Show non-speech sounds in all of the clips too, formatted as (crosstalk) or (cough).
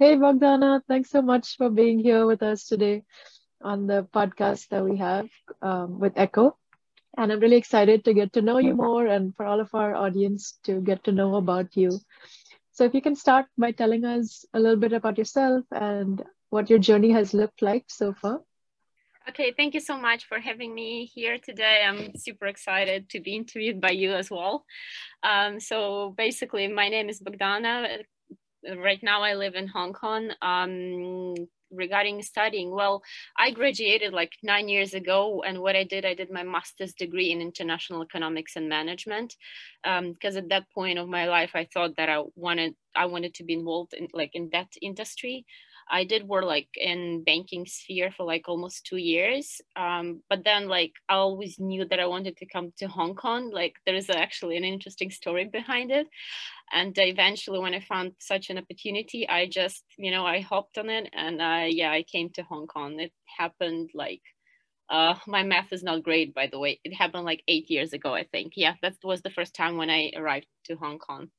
Hey, Bogdana, thanks so much for being here with us today on the podcast that we have um, with Echo. And I'm really excited to get to know you more and for all of our audience to get to know about you. So, if you can start by telling us a little bit about yourself and what your journey has looked like so far. Okay, thank you so much for having me here today. I'm super excited to be interviewed by you as well. Um, so basically, my name is Bogdana. Right now, I live in Hong Kong. Um, regarding studying, well, I graduated like nine years ago, and what I did, I did my master's degree in international economics and management, because um, at that point of my life, I thought that I wanted I wanted to be involved in like in that industry. I did work like in banking sphere for like almost two years. Um, but then like I always knew that I wanted to come to Hong Kong. Like there is actually an interesting story behind it. And eventually when I found such an opportunity, I just, you know, I hopped on it and uh, yeah, I came to Hong Kong. It happened like uh, my math is not great, by the way. It happened like eight years ago, I think. Yeah, that was the first time when I arrived to Hong Kong.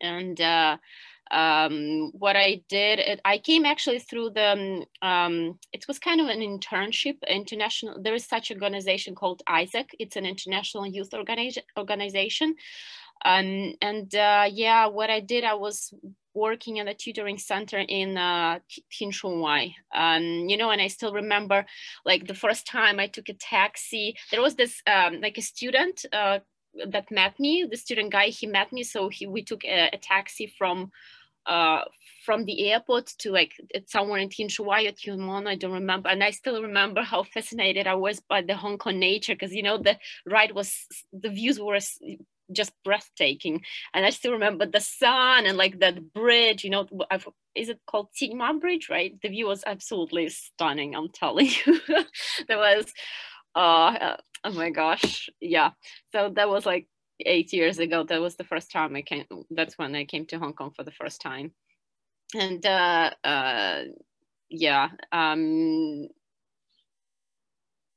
And uh, um, what I did, it, I came actually through the, um, um, it was kind of an internship, international, there is such organization called AIESEC. It's an international youth organiz organization. Um, and uh, yeah, what I did, I was working in a tutoring center in uh, Shui Um, you know, and I still remember like the first time I took a taxi, there was this um, like a student uh, that met me, the student guy, he met me. So he, we took a, a taxi from uh, from the airport to like somewhere in Tin Shui Wai or Tuen Mun, I don't remember. And I still remember how fascinated I was by the Hong Kong nature because, you know, the ride was, the views were just breathtaking. And I still remember the sun and like that bridge, you know, I've, is it called Sha Bridge, right? The view was absolutely stunning, I'm telling (laughs) you. there was, uh, oh my gosh, yeah. So that was like eight years ago. That was the first time I came. That's when I came to Hong Kong for the first time, and uh, uh, yeah, um,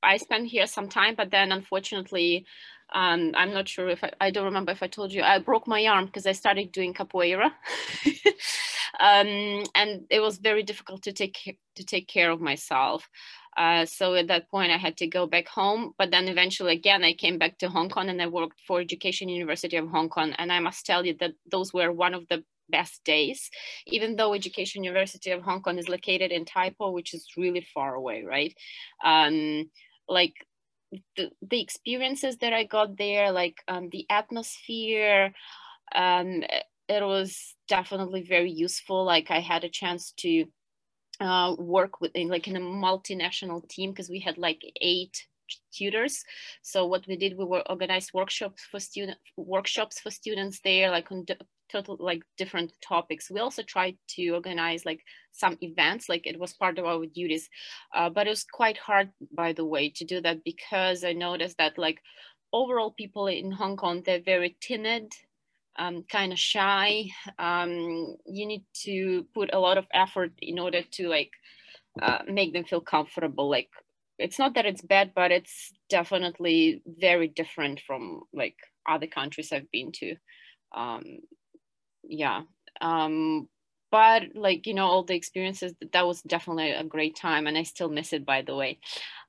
I spent here some time, but then unfortunately, um, I'm not sure if I, I don't remember if I told you I broke my arm because I started doing capoeira, (laughs) um, and it was very difficult to take to take care of myself. Uh, so at that point, I had to go back home. But then eventually, again, I came back to Hong Kong and I worked for Education University of Hong Kong. And I must tell you that those were one of the best days, even though Education University of Hong Kong is located in Tai Po, which is really far away, right? Um, like the, the experiences that I got there, like um, the atmosphere, um, it was definitely very useful. Like I had a chance to uh, work with in, like in a multinational team because we had like eight tutors. So what we did we were organized workshops for student workshops for students there like on total like different topics. We also tried to organize like some events like it was part of our duties. Uh, but it was quite hard by the way to do that because i noticed that like overall people in hong kong they're very timid um, kind of shy. Um, you need to put a lot of effort in order to like uh, make them feel comfortable. Like it's not that it's bad, but it's definitely very different from like other countries I've been to. Um, yeah. Um, but like you know all the experiences that was definitely a great time and i still miss it by the way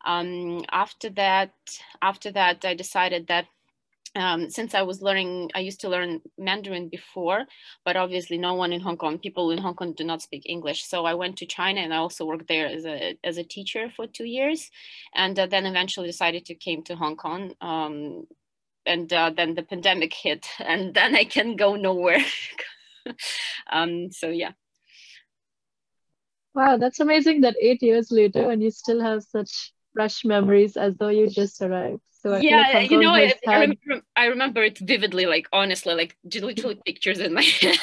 um, after that after that i decided that um, since I was learning, I used to learn Mandarin before, but obviously no one in Hong Kong, people in Hong Kong do not speak English. So I went to China and I also worked there as a, as a teacher for two years. And uh, then eventually decided to came to Hong Kong. Um, and uh, then the pandemic (laughs) hit and then I can go nowhere. (laughs) um, so yeah. Wow, that's amazing that eight years later and you still have such fresh memories as though you just arrived. So I yeah, you know, I. I, remember, I remember it vividly, like honestly, like literally pictures in my (laughs) head.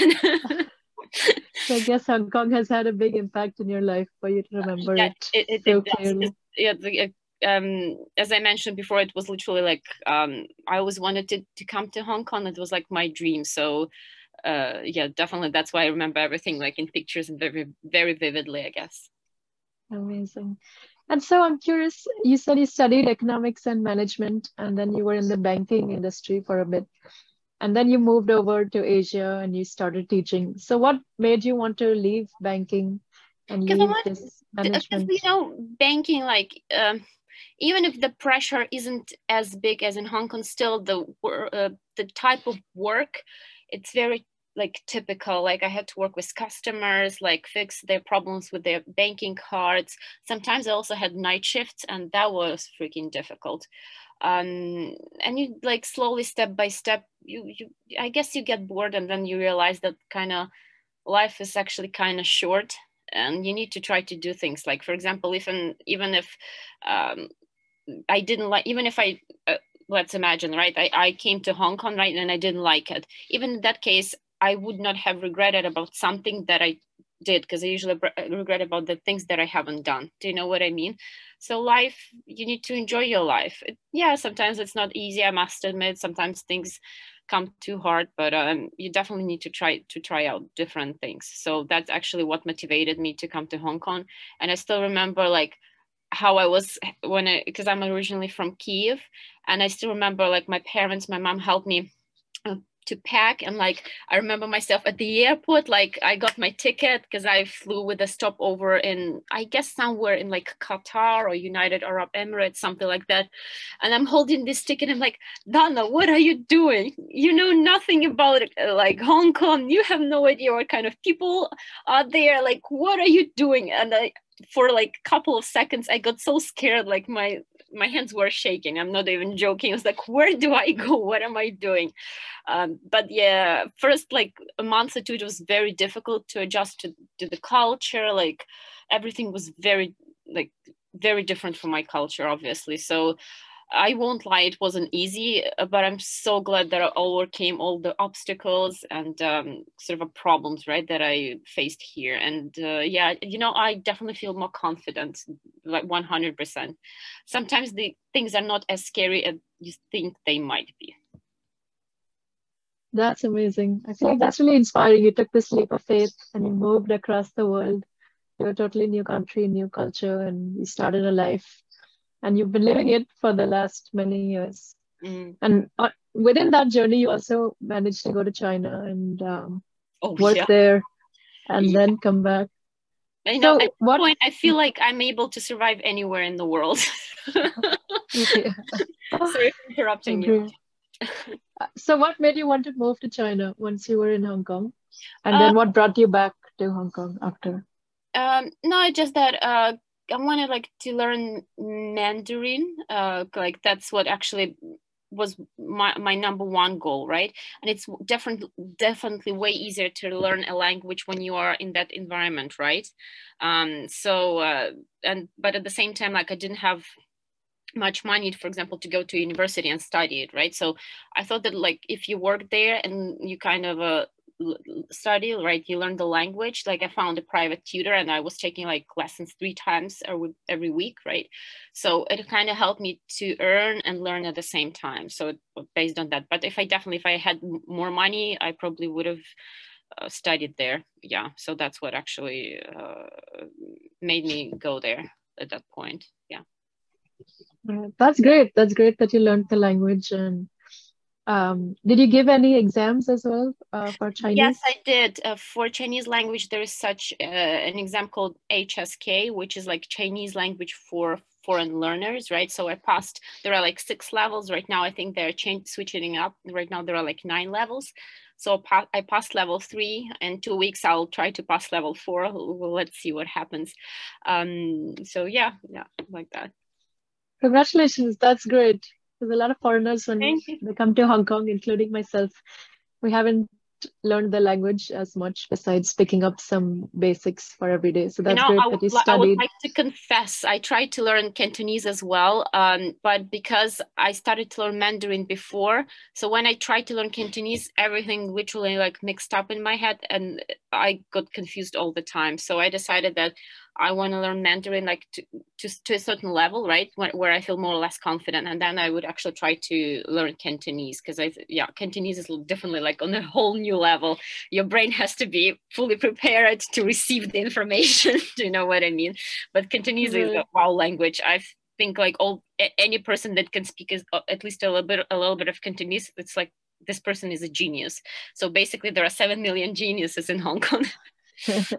so I guess Hong Kong has had a big impact in your life for you to remember yeah, it, it, so it clearly. yeah, the, um, as I mentioned before, it was literally like um, I always wanted to, to come to Hong Kong. It was like my dream. So uh, yeah, definitely that's why I remember everything like in pictures and very very vividly, I guess. Amazing. And so I'm curious, you said you studied economics and management, and then you were in the banking industry for a bit. and then you moved over to Asia and you started teaching. So, what made you want to leave banking and leave want, this management? You know, banking, like, um, even if the pressure isn't as big as in Hong Kong, still the uh, the type of work, it's very like typical like i had to work with customers like fix their problems with their banking cards. Sometimes i also had night shifts and that was freaking difficult. Um, and you like slowly step by step you you i guess you get bored and then you realize that kind of life is actually kind of short and you need to try to do things. Like for example even even if um, i didn't like even if i uh, let's imagine right I, I came to hong kong right and i didn't like it. Even in that case I would not have regretted about something that I did because I usually regret about the things that I haven't done. Do you know what I mean? So life, you need to enjoy your life. It, yeah, sometimes it's not easy. I must admit, sometimes things come too hard, but um, you definitely need to try to try out different things. So that's actually what motivated me to come to Hong Kong. And I still remember like how I was when I because I'm originally from Kiev, and I still remember like my parents, my mom helped me uh, to pack and like i remember myself at the airport like i got my ticket because i flew with a stopover in i guess somewhere in like qatar or united arab emirates something like that. And i'm holding this ticket i'm like dana what are you doing? You know nothing about like hong kong. You have no idea what kind of people are there. Like what are you doing? And i for like a couple of seconds i got so scared like my my hands were shaking. I'm not even joking. I was like where do i go? (laughs) What am i doing? Um, but yeah first like a month or two it was very difficult to adjust to, to the culture. Like everything was very like very different from my culture obviously. So I won't lie, it wasn't easy, uh, but I'm so glad that I overcame all the obstacles and um, sort of problems, right, that I faced here. And uh, yeah, you know, I definitely feel more confident, like 100%. Sometimes the things are not as scary as you think they might be. That's amazing. I feel like that's really inspiring. You took this leap of faith and you moved across the world to a totally new country, new culture, and you started a life and you've been living it for the last many years. Mm. And uh, within that journey, you also managed to go to China and um, oh, work yeah. there, and yeah. then come back. I know. So at what point, I feel like I'm able to survive anywhere in the world. (laughs) Sorry for interrupting you. Uh, so, what made you want to move to China once you were in Hong Kong, and then uh, what brought you back to Hong Kong after? Um, no, just that uh, I wanted like to learn Mandarin. Uh, like that's what actually was my, my number one goal, right? And it's definitely definitely way easier to learn a language when you are in that environment, right? Um, so uh, and but at the same time, like I didn't have much money for example to go to university and study it right so i thought that like if you work there and you kind of uh, study right you learn the language. Like i found a private tutor and i was taking like lessons three times every week right? So it kind of helped me to earn and learn at the same time. So based on that. But if i definitely if i had more money i probably would have uh, studied there. Yeah so that's what actually uh, made me go there at that point. Yeah. That's great. That's great that you learned the language and um, did you give any exams as well uh, for Chinese? Yes, I did. Uh, for Chinese language, there is such uh, an exam called HSK, which is like Chinese language for foreign learners, right? So I passed. There are like six levels right now. I think they're changing, switching up. Right now, there are like nine levels. So I passed level three. In two weeks, I'll try to pass level four. Let's see what happens. Um, so yeah, yeah, like that. Congratulations! That's great. There's a lot of foreigners when they come to Hong Kong, including myself. We haven't learned the language as much besides picking up some basics for every day. So that's you know, great that you studied. I would like to confess, I tried to learn Cantonese as well, um, but because I started to learn Mandarin before, so when I tried to learn Cantonese, everything literally like mixed up in my head and I got confused all the time. So I decided that I want to learn Mandarin like to, to, to a certain level, right? Where, where, I feel more or less confident. And then I would actually try to learn Cantonese because I, yeah, Cantonese is differently like on a whole new level. Your brain has to be fully prepared to receive the information. (laughs) Do you know what I mean? But Cantonese mm-hmm. is a wow language. I think like all any person that can speak is uh, at least a little bit, a little bit of Cantonese, it's like this person is a genius so basically there are 7 million geniuses in hong kong (laughs)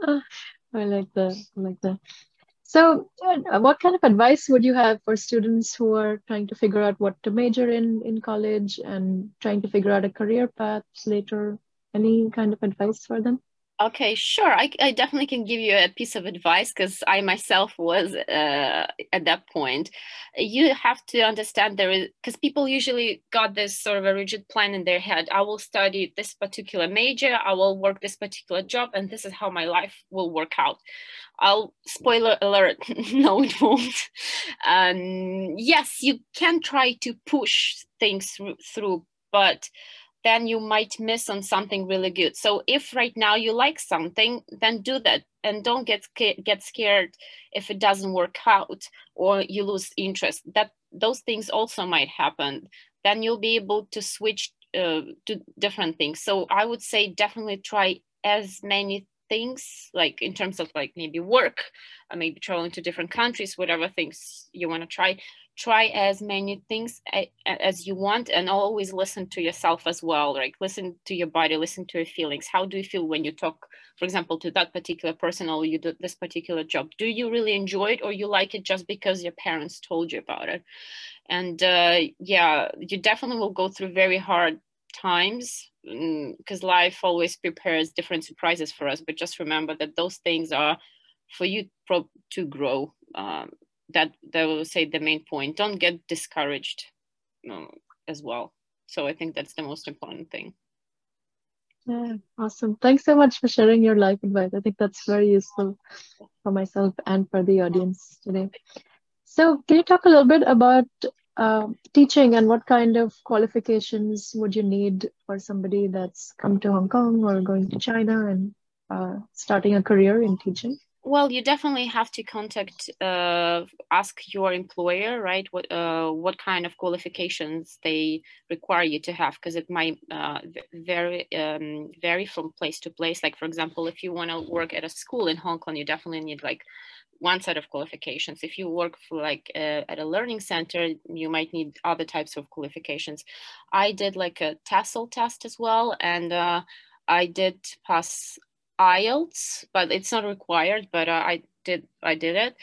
(laughs) i like that i like that. So uh, what kind of advice would you have for students who are trying to figure out what to major in in college and trying to figure out a career path later? Any kind of advice for them Okay, sure. I, I definitely can give you a piece of advice because I myself was uh, at that point. You have to understand there is, because people usually got this sort of a rigid plan in their head. I will study this particular major, I will work this particular job, and this is how my life will work out. I'll spoiler alert, (laughs) no, it won't. (laughs) Um, yes, you can try to push things through, but then you might miss on something really good. So if right now you like something, then do that and don't get get scared if it doesn't work out or you lose interest. That those things also might happen. Then you'll be able to switch uh, to different things. So I would say definitely try as many things like in terms of like maybe work, uh, maybe traveling to different countries, whatever things you want to try. Try as many things as you want and always listen to yourself as well like listen to your body listen to your feelings. How do you feel when you talk for example to that particular person or you do this particular job? Do you really enjoy it or you like it just because your parents told you about it? And uh, yeah you definitely will go through very hard times because mm, life always prepares different surprises for us but just remember that those things are for you to grow um, that that will say the main point. Don't get discouraged as well. So i think that's the most important thing. Yeah awesome. Thanks so much for sharing your life advice. I think that's very useful for myself and for the audience today. So can you talk a little bit about uh, teaching and what kind of qualifications would you need for somebody that's come to hong kong or going to china and uh, starting a career in teaching well, you definitely have to contact, uh, ask your employer, right? What uh, what kind of qualifications they require you to have, because it might uh, vary um, vary from place to place. Like for example, if you want to work at a school in Hong Kong, you definitely need like one set of qualifications. If you work for like uh, at a learning center, you might need other types of qualifications. I did like a TESOL test as well, and uh, I did pass IELTS, but it's not required. But uh, I did I did it,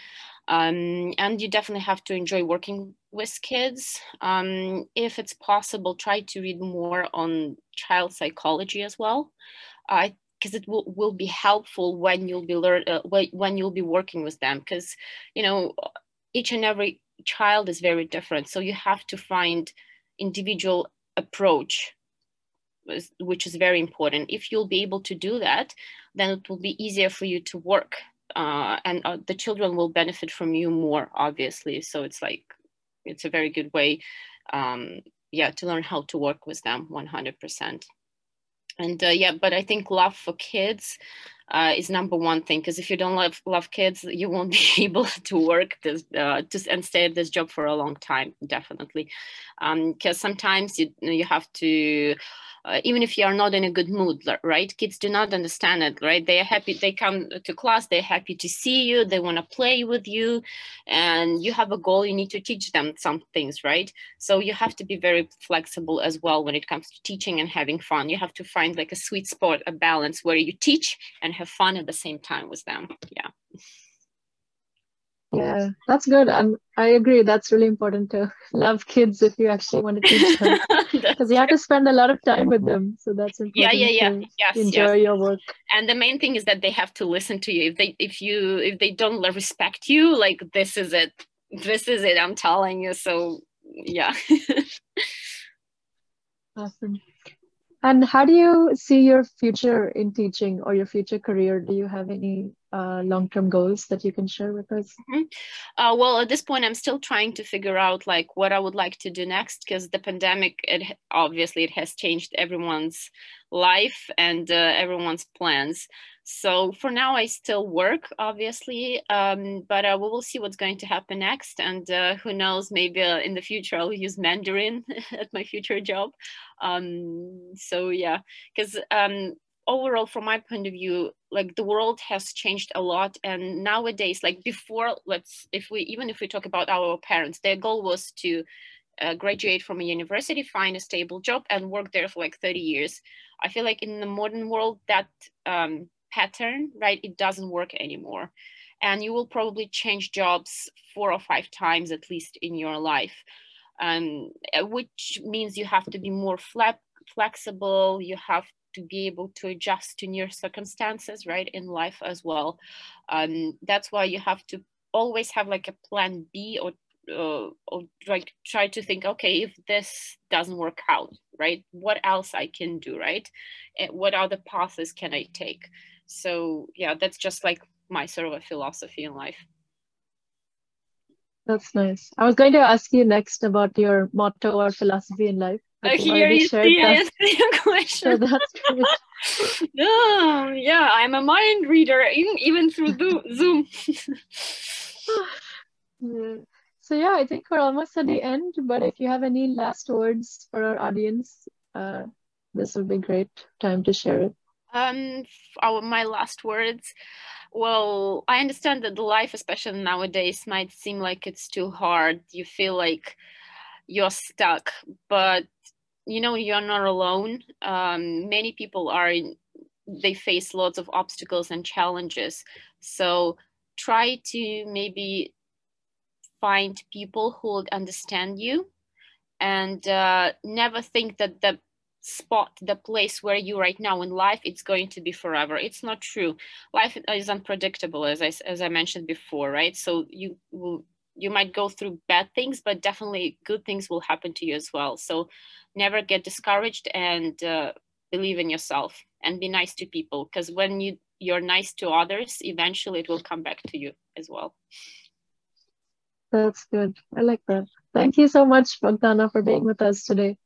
um, and you definitely have to enjoy working with kids. Um, if it's possible, try to read more on child psychology as well. I because it will, will be helpful when you'll be learn uh, when you'll be working with them because you know each and every child is very different so you have to find individual approach which is very important. If you'll be able to do that, then it will be easier for you to work uh, and uh, the children will benefit from you more, obviously. So it's like, it's a very good way, um, yeah, to learn how to work with them 100%. And uh, yeah, but I think love for kids uh, is number one thing because if you don't love love kids, you won't (laughs) be able to work this uh, to, and stay at this job for a long time, definitely. Because um, sometimes you you have to uh, even if you are not in a good mood right? Kids do not understand it right? They are happy they come to class they're happy to see you they want to play with you and you have a goal you need to teach them some things right? So you have to be very flexible as well when it comes to teaching and having fun. You have to find like a sweet spot a balance where you teach and have fun at the same time with them. Yeah. Yeah that's good. And i agree. That's really important to (laughs) love kids if you actually want to teach them. (laughs) (laughs) Because you have to spend a lot of time with them so that's important yeah yeah. yeah yes, enjoy yes. your work. And the main thing is that they have to listen to you. If they if you if they don't respect you like this is it. This is it i'm telling you. So yeah. Awesome and how do you see your future in teaching or your future career do you have any uh, long-term goals that you can share with us? Mm-hmm. Uh, well, at this point, I'm still trying to figure out like what I would like to do next because the pandemic, it obviously it has changed everyone's life and uh, everyone's plans. So for now, I still work, obviously, um, but uh, we will see what's going to happen next. And uh, who knows, maybe uh, in the future I'll use Mandarin (laughs) at my future job. Um, so yeah, because um, overall from my point of view like the world has changed a lot and nowadays like before let's if we even if we talk about our parents their goal was to uh, graduate from a university, find a stable job, and work there for like 30 years. I feel like in the modern world, that um, pattern, right, it doesn't work anymore. And you will probably change jobs four or five times at least in your life, um, which means you have to be more flat, flexible, you have to be able to adjust to new circumstances, right, in life as well. Um, that's why you have to always have like a plan B or uh, or like try to think okay if this doesn't work out right? What else i can do right? And what other paths can i take? So yeah that's just like my sort of a philosophy in life. That's nice. I was going to ask you next about your motto or philosophy in life uh, here see answer (laughs) question. So (laughs) no yeah i'm a mind reader even, even through zoom. (laughs) Yeah. So yeah, I think we're almost at the end. But if you have any last words for our audience, uh, this would be great time to share it. Um, our, my last words. Well, I understand that life, especially nowadays, might seem like it's too hard. You feel like you're stuck, but you know you're not alone. Um, many people are in, they face lots of obstacles and challenges. So try to maybe find people who would understand you and uh, never think that the spot the place where you right now in life it's going to be forever. It's not true. Life is unpredictable as i as i mentioned before right? So you will you might go through bad things but definitely good things will happen to you as well. So never get discouraged and uh, believe in yourself and be nice to people because when you you're nice to others eventually it will come back to you as well that's good. I like that. Thank you so much, Bogdana, for being with us today.